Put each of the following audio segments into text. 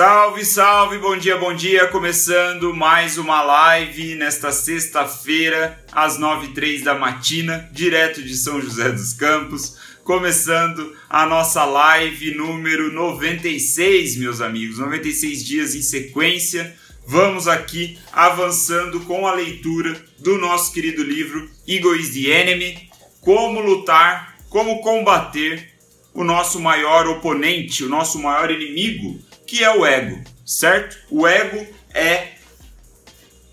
Salve, salve, bom dia, bom dia. Começando mais uma live nesta sexta-feira, às nove e três da matina, direto de São José dos Campos. Começando a nossa live número 96, meus amigos. 96 dias em sequência. Vamos aqui avançando com a leitura do nosso querido livro Ego is the Enemy. Como lutar, como combater o nosso maior oponente, o nosso maior inimigo que é o ego, certo? O ego é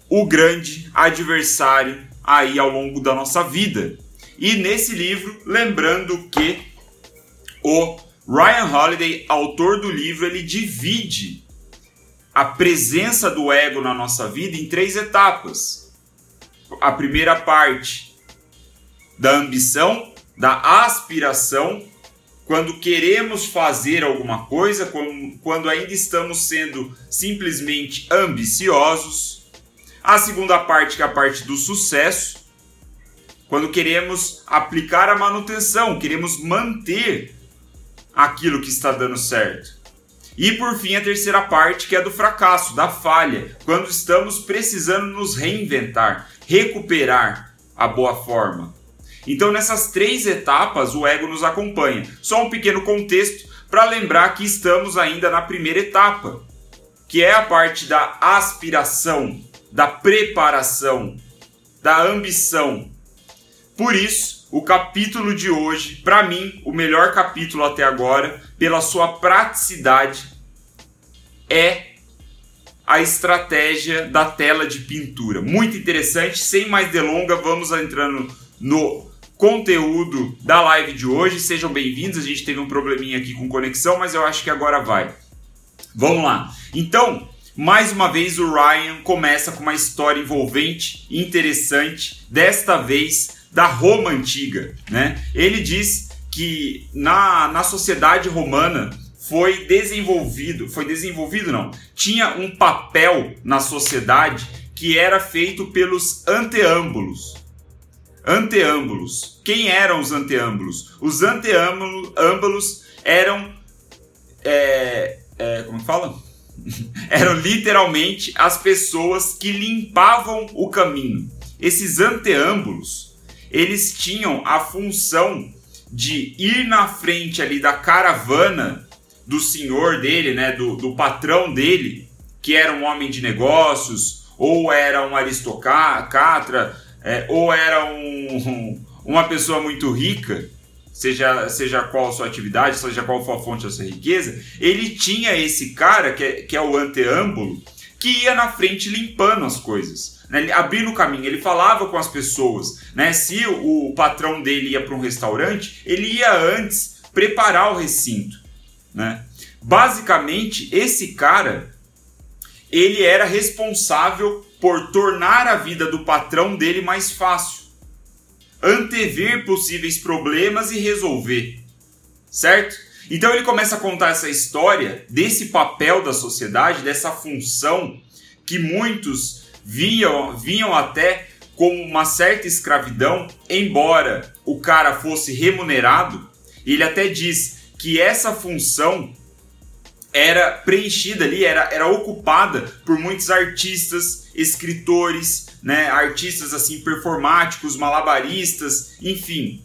o grande adversário aí ao longo da nossa vida. E nesse livro, lembrando que o Ryan Holiday, autor do livro, ele divide a presença do ego na nossa vida em três etapas. A primeira parte da ambição, da aspiração quando queremos fazer alguma coisa, quando ainda estamos sendo simplesmente ambiciosos. A segunda parte, que é a parte do sucesso, quando queremos aplicar a manutenção, queremos manter aquilo que está dando certo. E por fim, a terceira parte, que é do fracasso, da falha, quando estamos precisando nos reinventar, recuperar a boa forma. Então, nessas três etapas, o ego nos acompanha. Só um pequeno contexto para lembrar que estamos ainda na primeira etapa, que é a parte da aspiração, da preparação, da ambição. Por isso, o capítulo de hoje, para mim, o melhor capítulo até agora, pela sua praticidade, é a estratégia da tela de pintura. Muito interessante, sem mais delongas, vamos entrando no conteúdo da live de hoje. Sejam bem-vindos. A gente teve um probleminha aqui com conexão, mas eu acho que agora vai. Vamos lá. Então, mais uma vez o Ryan começa com uma história envolvente, interessante, desta vez da Roma antiga, né? Ele diz que na, na sociedade romana foi desenvolvido, foi desenvolvido não, tinha um papel na sociedade que era feito pelos anteâmbulos. Anteâmbulos. Quem eram os anteâmbulos? Os anteâmbulos eram. É, é, como fala? eram literalmente as pessoas que limpavam o caminho. Esses anteâmbulos, eles tinham a função de ir na frente ali da caravana do senhor dele, né, do, do patrão dele, que era um homem de negócios ou era um aristocrata, é, ou era um, uma pessoa muito rica, seja, seja qual sua atividade, seja qual for a fonte da sua riqueza, ele tinha esse cara, que é, que é o anteâmbulo, que ia na frente limpando as coisas. Né? Abrindo o caminho, ele falava com as pessoas. Né? Se o, o patrão dele ia para um restaurante, ele ia antes preparar o recinto. Né? Basicamente, esse cara ele era responsável por tornar a vida do patrão dele mais fácil, antever possíveis problemas e resolver, certo? Então ele começa a contar essa história desse papel da sociedade, dessa função que muitos viam, vinham até como uma certa escravidão, embora o cara fosse remunerado. Ele até diz que essa função era preenchida ali, era, era ocupada por muitos artistas, escritores, né, artistas assim performáticos, malabaristas, enfim,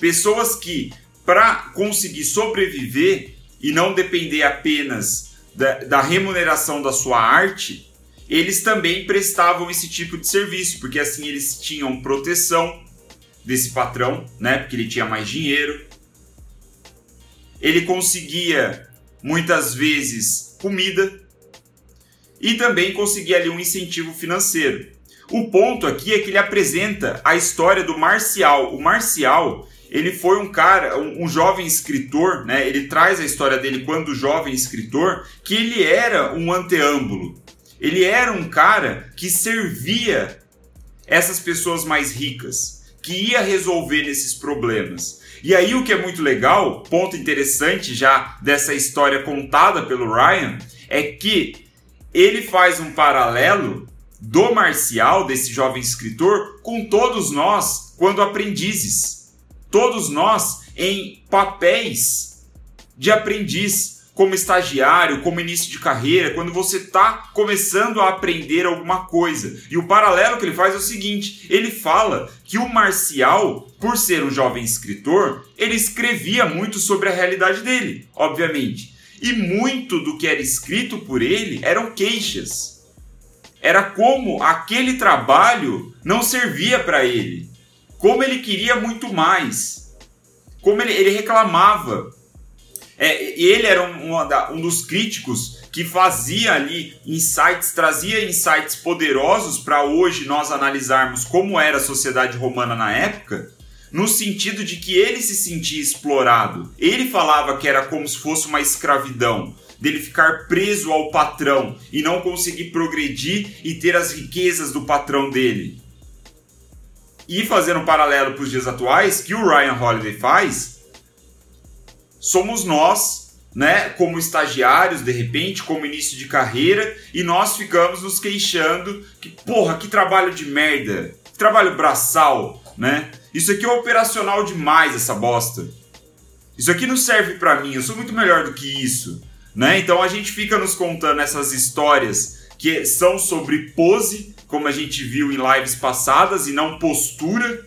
pessoas que para conseguir sobreviver e não depender apenas da, da remuneração da sua arte, eles também prestavam esse tipo de serviço, porque assim eles tinham proteção desse patrão, né, porque ele tinha mais dinheiro. Ele conseguia muitas vezes comida e também conseguir ali um incentivo financeiro. O ponto aqui é que ele apresenta a história do Marcial. O Marcial, ele foi um cara, um, um, jovem escritor, né? Ele traz a história dele quando jovem escritor, que ele era um anteâmbulo. Ele era um cara que servia essas pessoas mais ricas, que ia resolver esses problemas. E aí o que é muito legal, ponto interessante já dessa história contada pelo Ryan, é que ele faz um paralelo do Marcial, desse jovem escritor, com todos nós quando aprendizes. Todos nós em papéis de aprendiz. Como estagiário, como início de carreira, quando você está começando a aprender alguma coisa. E o paralelo que ele faz é o seguinte: ele fala que o Marcial, por ser um jovem escritor, ele escrevia muito sobre a realidade dele, obviamente. E muito do que era escrito por ele eram queixas. Era como aquele trabalho não servia para ele. Como ele queria muito mais. Como ele, ele reclamava é, ele era um, um, dos críticos que fazia ali insights, trazia insights poderosos para hoje nós analisarmos como era a sociedade romana na época, no sentido de que ele se sentia explorado. Ele falava que era como se fosse uma escravidão, dele ficar preso ao patrão e não conseguir progredir e ter as riquezas do patrão dele. E fazendo um paralelo para os dias atuais, que o Ryan Holiday faz, somos nós, né, como estagiários, de repente, como início de carreira, e nós ficamos nos queixando que, porra, que trabalho de merda, que trabalho braçal, né? Isso aqui é operacional demais, essa bosta. Isso aqui não serve para mim, eu sou muito melhor do que isso, né? Então a gente fica nos contando essas histórias que são sobre pose, como a gente viu em lives passadas, e não postura,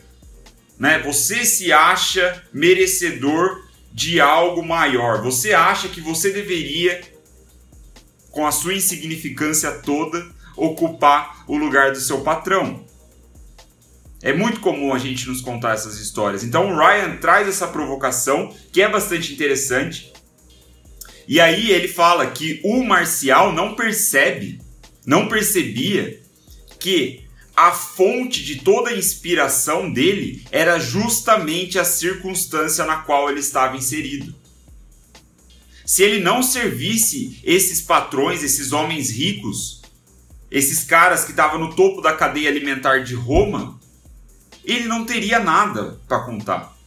né? Você se acha merecedor de algo maior. Você acha que você deveria, com a sua insignificância toda, ocupar o lugar do seu patrão. É muito comum a gente nos contar essas histórias. Então o Ryan traz essa provocação que é bastante interessante. E aí ele fala que o Marcial não percebe, não percebia que a fonte de toda a inspiração dele era justamente a circunstância na qual ele estava inserido. Se ele não servisse esses patrões, esses homens ricos, esses caras que estavam no topo da cadeia alimentar de Roma, ele não teria nada para contar.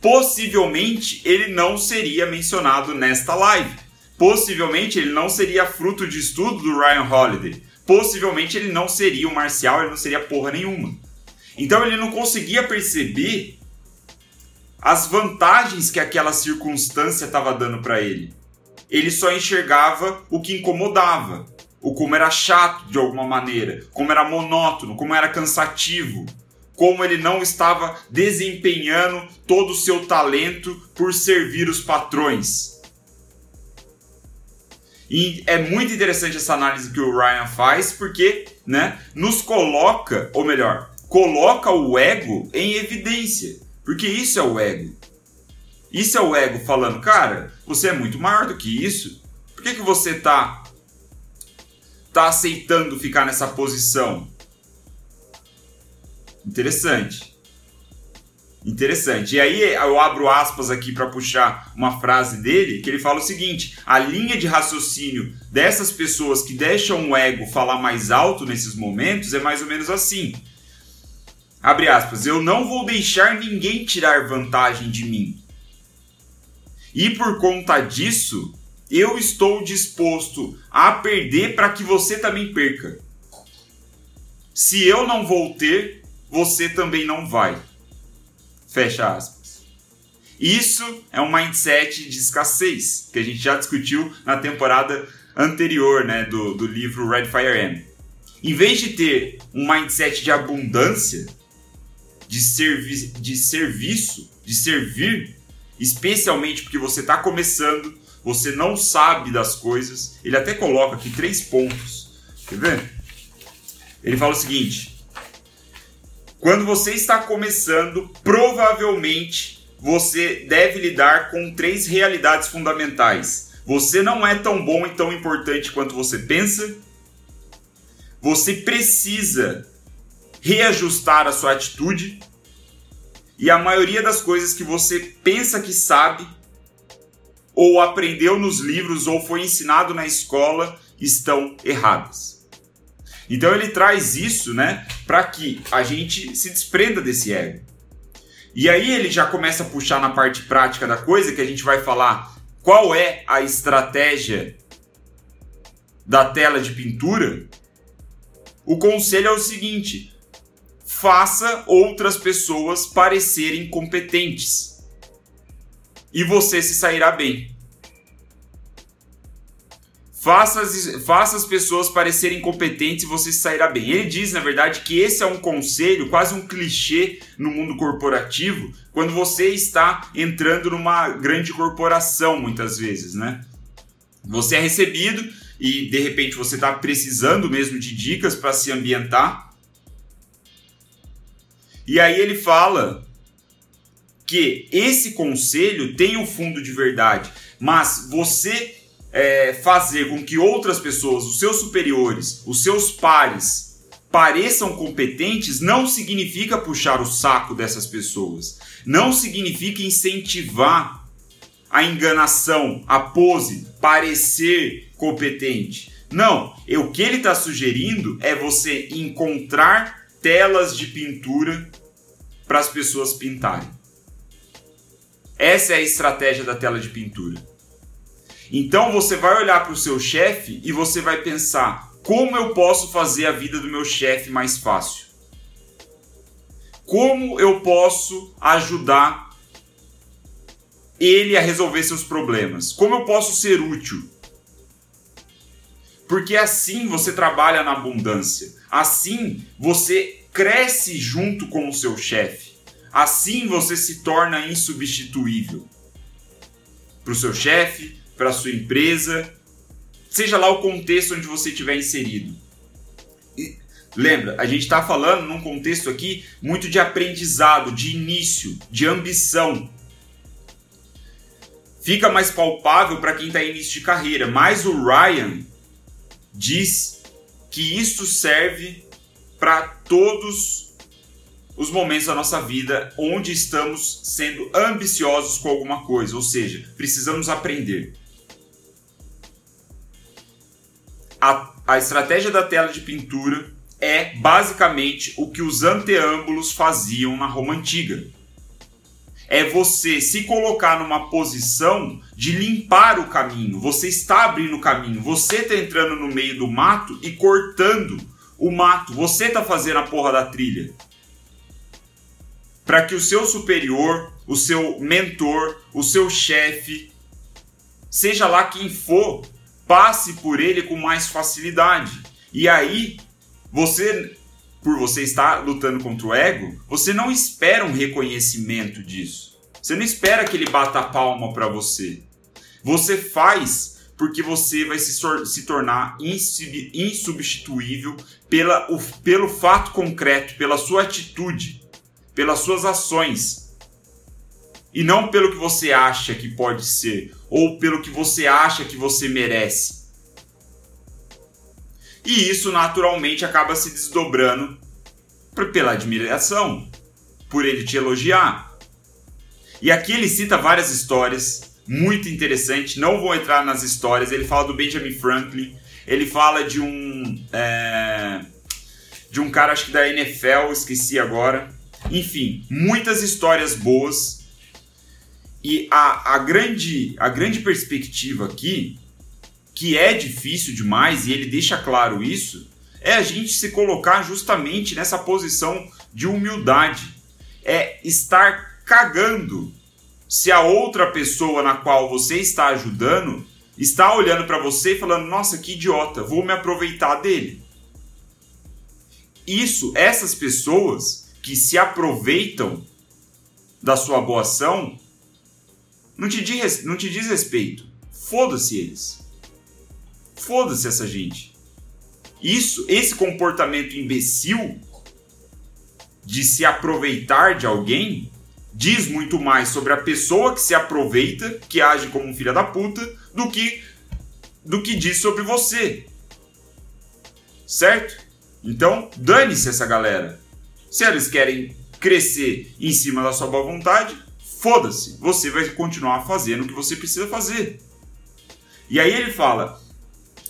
Possivelmente ele não seria mencionado nesta live. Possivelmente ele não seria fruto de estudo do Ryan Holiday possivelmente ele não seria um marcial, ele não seria porra nenhuma. Então ele não conseguia perceber as vantagens que aquela circunstância estava dando para ele. Ele só enxergava o que incomodava, o como era chato de alguma maneira, como era monótono, como era cansativo, como ele não estava desempenhando todo o seu talento por servir os patrões. E é muito interessante essa análise que o Ryan faz, porque né, nos coloca, ou melhor, coloca o ego em evidência. Porque isso é o ego. Isso é o ego falando, cara, você é muito maior do que isso. Por que, que você tá, tá aceitando ficar nessa posição? Interessante. Interessante. E aí eu abro aspas aqui para puxar uma frase dele, que ele fala o seguinte: a linha de raciocínio dessas pessoas que deixam o ego falar mais alto nesses momentos é mais ou menos assim. Abre aspas, eu não vou deixar ninguém tirar vantagem de mim. E por conta disso, eu estou disposto a perder para que você também perca. Se eu não vou ter, você também não vai. Fecha aspas. Isso é um mindset de escassez, que a gente já discutiu na temporada anterior né, do, do livro Red Fire M. Em vez de ter um mindset de abundância, de, servi de serviço, de servir, especialmente porque você está começando, você não sabe das coisas. Ele até coloca aqui três pontos. Quer ver? Ele fala o seguinte: quando você está começando, provavelmente você deve lidar com três realidades fundamentais. Você não é tão bom e tão importante quanto você pensa. Você precisa reajustar a sua atitude. E a maioria das coisas que você pensa que sabe, ou aprendeu nos livros, ou foi ensinado na escola, estão erradas. Então ele traz isso, né, para que a gente se desprenda desse ego. E aí ele já começa a puxar na parte prática da coisa, que a gente vai falar qual é a estratégia da tela de pintura. O conselho é o seguinte: faça outras pessoas parecerem competentes. E você se sairá bem. Faça as, faça as pessoas parecerem competentes e você sairá bem. Ele diz, na verdade, que esse é um conselho, quase um clichê no mundo corporativo, quando você está entrando numa grande corporação, muitas vezes, né? Você é recebido e de repente você está precisando mesmo de dicas para se ambientar. E aí ele fala que esse conselho tem um fundo de verdade, mas você é, fazer com que outras pessoas, os seus superiores, os seus pares, pareçam competentes, não significa puxar o saco dessas pessoas. Não significa incentivar a enganação, a pose, parecer competente. Não, o que ele está sugerindo é você encontrar telas de pintura para as pessoas pintarem. Essa é a estratégia da tela de pintura. Então você vai olhar para o seu chefe e você vai pensar: como eu posso fazer a vida do meu chefe mais fácil? Como eu posso ajudar ele a resolver seus problemas? Como eu posso ser útil? Porque assim você trabalha na abundância. Assim você cresce junto com o seu chefe. Assim você se torna insubstituível para o seu chefe, para sua empresa, seja lá o contexto onde você estiver inserido. E, lembra, a gente está falando num contexto aqui muito de aprendizado, de início, de ambição. Fica mais palpável para quem está em início de carreira, mas o Ryan diz que isso serve para todos os momentos da nossa vida onde estamos sendo ambiciosos com alguma coisa, ou seja, precisamos aprender. A, a estratégia da tela de pintura é basicamente o que os anteâmbulos faziam na Roma antiga. É você se colocar numa posição de limpar o caminho. Você está abrindo o caminho. Você está entrando no meio do mato e cortando o mato. Você está fazendo a porra da trilha. Para que o seu superior, o seu mentor, o seu chefe, seja lá quem for, passe por ele com mais facilidade. E aí, você, por você estar lutando contra o ego, você não espera um reconhecimento disso. Você não espera que ele bata a palma para você. Você faz porque você vai se, se tornar insubstituível pela, o, pelo fato concreto, pela sua atitude, pelas suas ações. E não pelo que você acha que pode ser, ou pelo que você acha que você merece. E isso naturalmente acaba se desdobrando pela admiração, por ele te elogiar. E aqui ele cita várias histórias muito interessantes. Não vou entrar nas histórias. Ele fala do Benjamin Franklin. Ele fala de um é, de um cara acho que da NFL, esqueci agora. Enfim, muitas histórias boas e a, a, grande, a grande perspectiva aqui, que é difícil demais, e ele deixa claro isso, é a gente se colocar justamente nessa posição de humildade. É estar cagando se a outra pessoa na qual você está ajudando está olhando para você e falando: "Nossa, que idiota, vou me aproveitar dele". Isso, essas pessoas que se aproveitam da sua boa ação, não te diz, não te diz respeito. Foda-se eles. Foda-se essa gente. Isso, esse comportamento imbecil de se aproveitar de alguém diz muito mais sobre a pessoa que se aproveita, que age como um filho da puta, do que do que diz sobre você. Certo? Então, dane-se essa galera. Se eles querem crescer em cima da sua boa vontade, foda-se, você vai continuar fazendo o que você precisa fazer. E aí ele fala: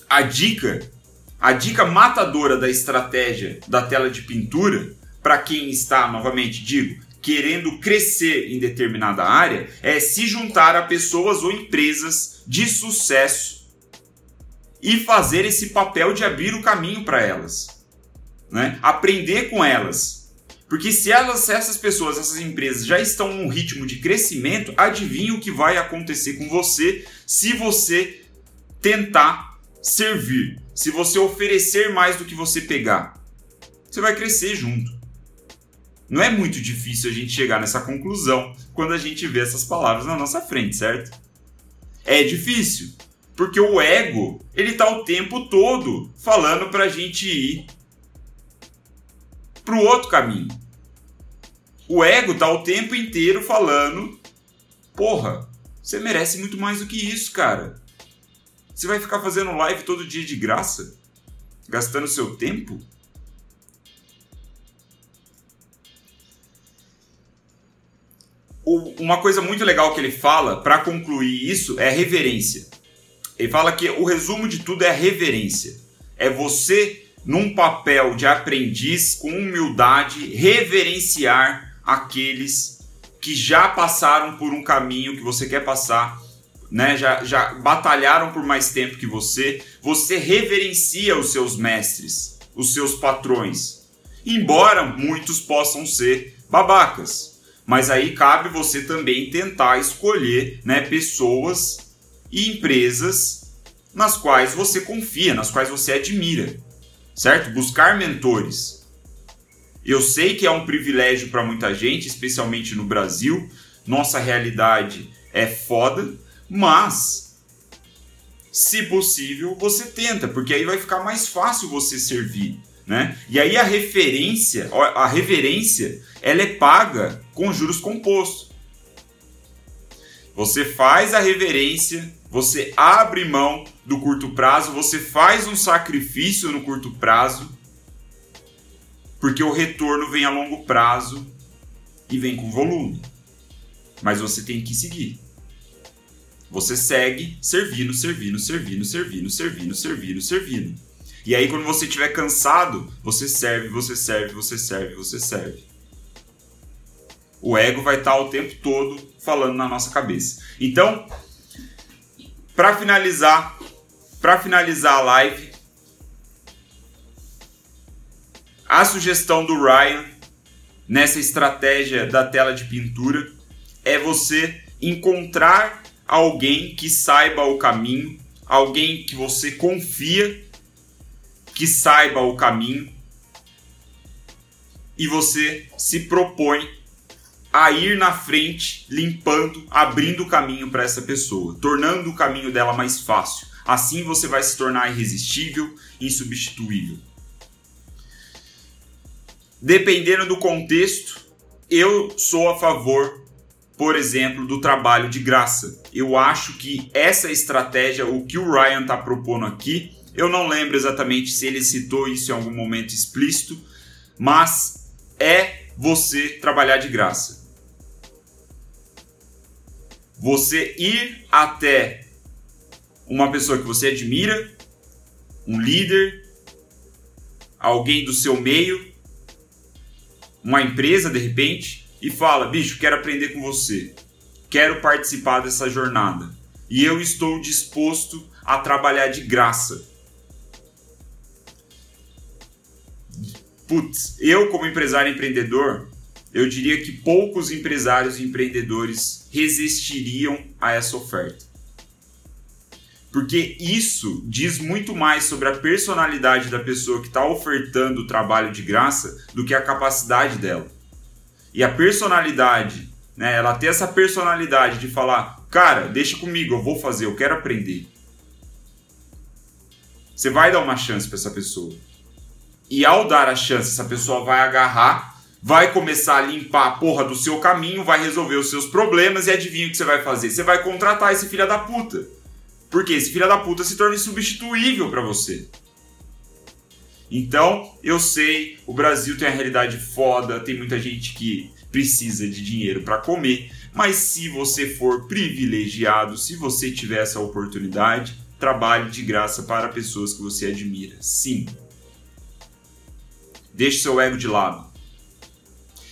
a dica, a dica matadora da estratégia da tela de pintura, para quem está, novamente digo, querendo crescer em determinada área, é se juntar a pessoas ou empresas de sucesso e fazer esse papel de abrir o caminho para elas. Né? Aprender com elas, porque se, elas, se essas pessoas, essas empresas já estão num ritmo de crescimento, adivinha o que vai acontecer com você se você tentar servir, se você oferecer mais do que você pegar, você vai crescer junto. Não é muito difícil a gente chegar nessa conclusão quando a gente vê essas palavras na nossa frente, certo? É difícil, porque o ego, ele tá o tempo todo falando pra gente ir pro outro caminho. O ego tá o tempo inteiro falando: "Porra, você merece muito mais do que isso, cara. Você vai ficar fazendo live todo dia de graça? Gastando seu tempo? Uma coisa muito legal que ele fala para concluir isso é reverência. Ele fala que o resumo de tudo é reverência. É você, num papel de aprendiz, com humildade, reverenciar aqueles que já passaram por um caminho que você quer passar, né? Já, já batalharam por mais tempo que você. Você reverencia os seus mestres, os seus patrões. Embora muitos possam ser babacas, mas aí cabe você também tentar escolher, né, pessoas e empresas nas quais você confia, nas quais você admira, certo? Buscar mentores. Eu sei que é um privilégio para muita gente, especialmente no Brasil. Nossa realidade é foda, mas se possível, você tenta, porque aí vai ficar mais fácil você servir, né? E aí a referência, a reverência, ela é paga com juros compostos. Você faz a reverência, você abre mão do curto prazo, você faz um sacrifício no curto prazo porque o retorno vem a longo prazo e vem com volume. Mas você tem que seguir. Você segue servindo, servindo, servindo, servindo, servindo, servindo, servindo. E aí, quando você estiver cansado, você serve, você serve, você serve, você serve. O ego vai estar o tempo todo falando na nossa cabeça. Então, para finalizar, para finalizar a live, A sugestão do Ryan nessa estratégia da tela de pintura é você encontrar alguém que saiba o caminho, alguém que você confia que saiba o caminho e você se propõe a ir na frente, limpando, abrindo o caminho para essa pessoa, tornando o caminho dela mais fácil. Assim você vai se tornar irresistível, insubstituível dependendo do contexto, eu sou a favor, por exemplo, do trabalho de graça. Eu acho que essa estratégia, o que o Ryan está propondo aqui, eu não lembro exatamente se ele citou isso em algum momento explícito, mas é você trabalhar de graça. Você ir até uma pessoa que você admira, um líder, alguém do seu meio, uma empresa de repente e fala: bicho, quero aprender com você, quero participar dessa jornada e eu estou disposto a trabalhar de graça. Putz, eu como empresário empreendedor, eu diria que poucos empresários e empreendedores resistiriam a essa oferta. Porque isso diz muito mais sobre a personalidade da pessoa que está ofertando o trabalho de graça do que a capacidade dela. E a personalidade, né, ela tem essa personalidade de falar: cara, deixa comigo, eu vou fazer, eu quero aprender. Você vai dar uma chance para essa pessoa. E ao dar a chance, essa pessoa vai agarrar, vai começar a limpar a porra do seu caminho, vai resolver os seus problemas e adivinha o que você vai fazer? Você vai contratar esse filho da puta. Porque esse filho da puta se torna insubstituível para você. Então, eu sei, o Brasil tem a realidade foda, tem muita gente que precisa de dinheiro para comer, mas se você for privilegiado, se você tiver essa oportunidade, trabalhe de graça para pessoas que você admira. Sim. Deixe seu ego de lado.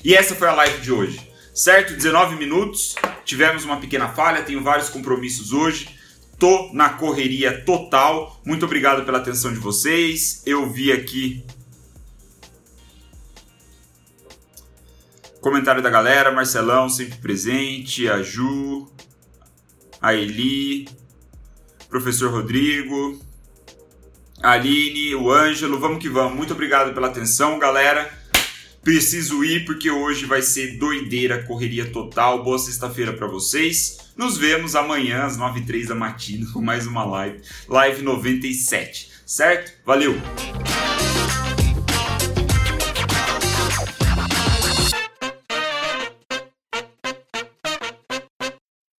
E essa foi a live de hoje. Certo? 19 minutos. Tivemos uma pequena falha, tenho vários compromissos hoje. Tô na correria total. Muito obrigado pela atenção de vocês. Eu vi aqui comentário da galera, Marcelão sempre presente, a Ju, a Eli, professor Rodrigo. a Aline, o Ângelo, vamos que vamos. Muito obrigado pela atenção, galera. Preciso ir porque hoje vai ser doideira, correria total. Boa sexta-feira para vocês. Nos vemos amanhã às 9h03 da matina com mais uma live, live 97, certo? Valeu!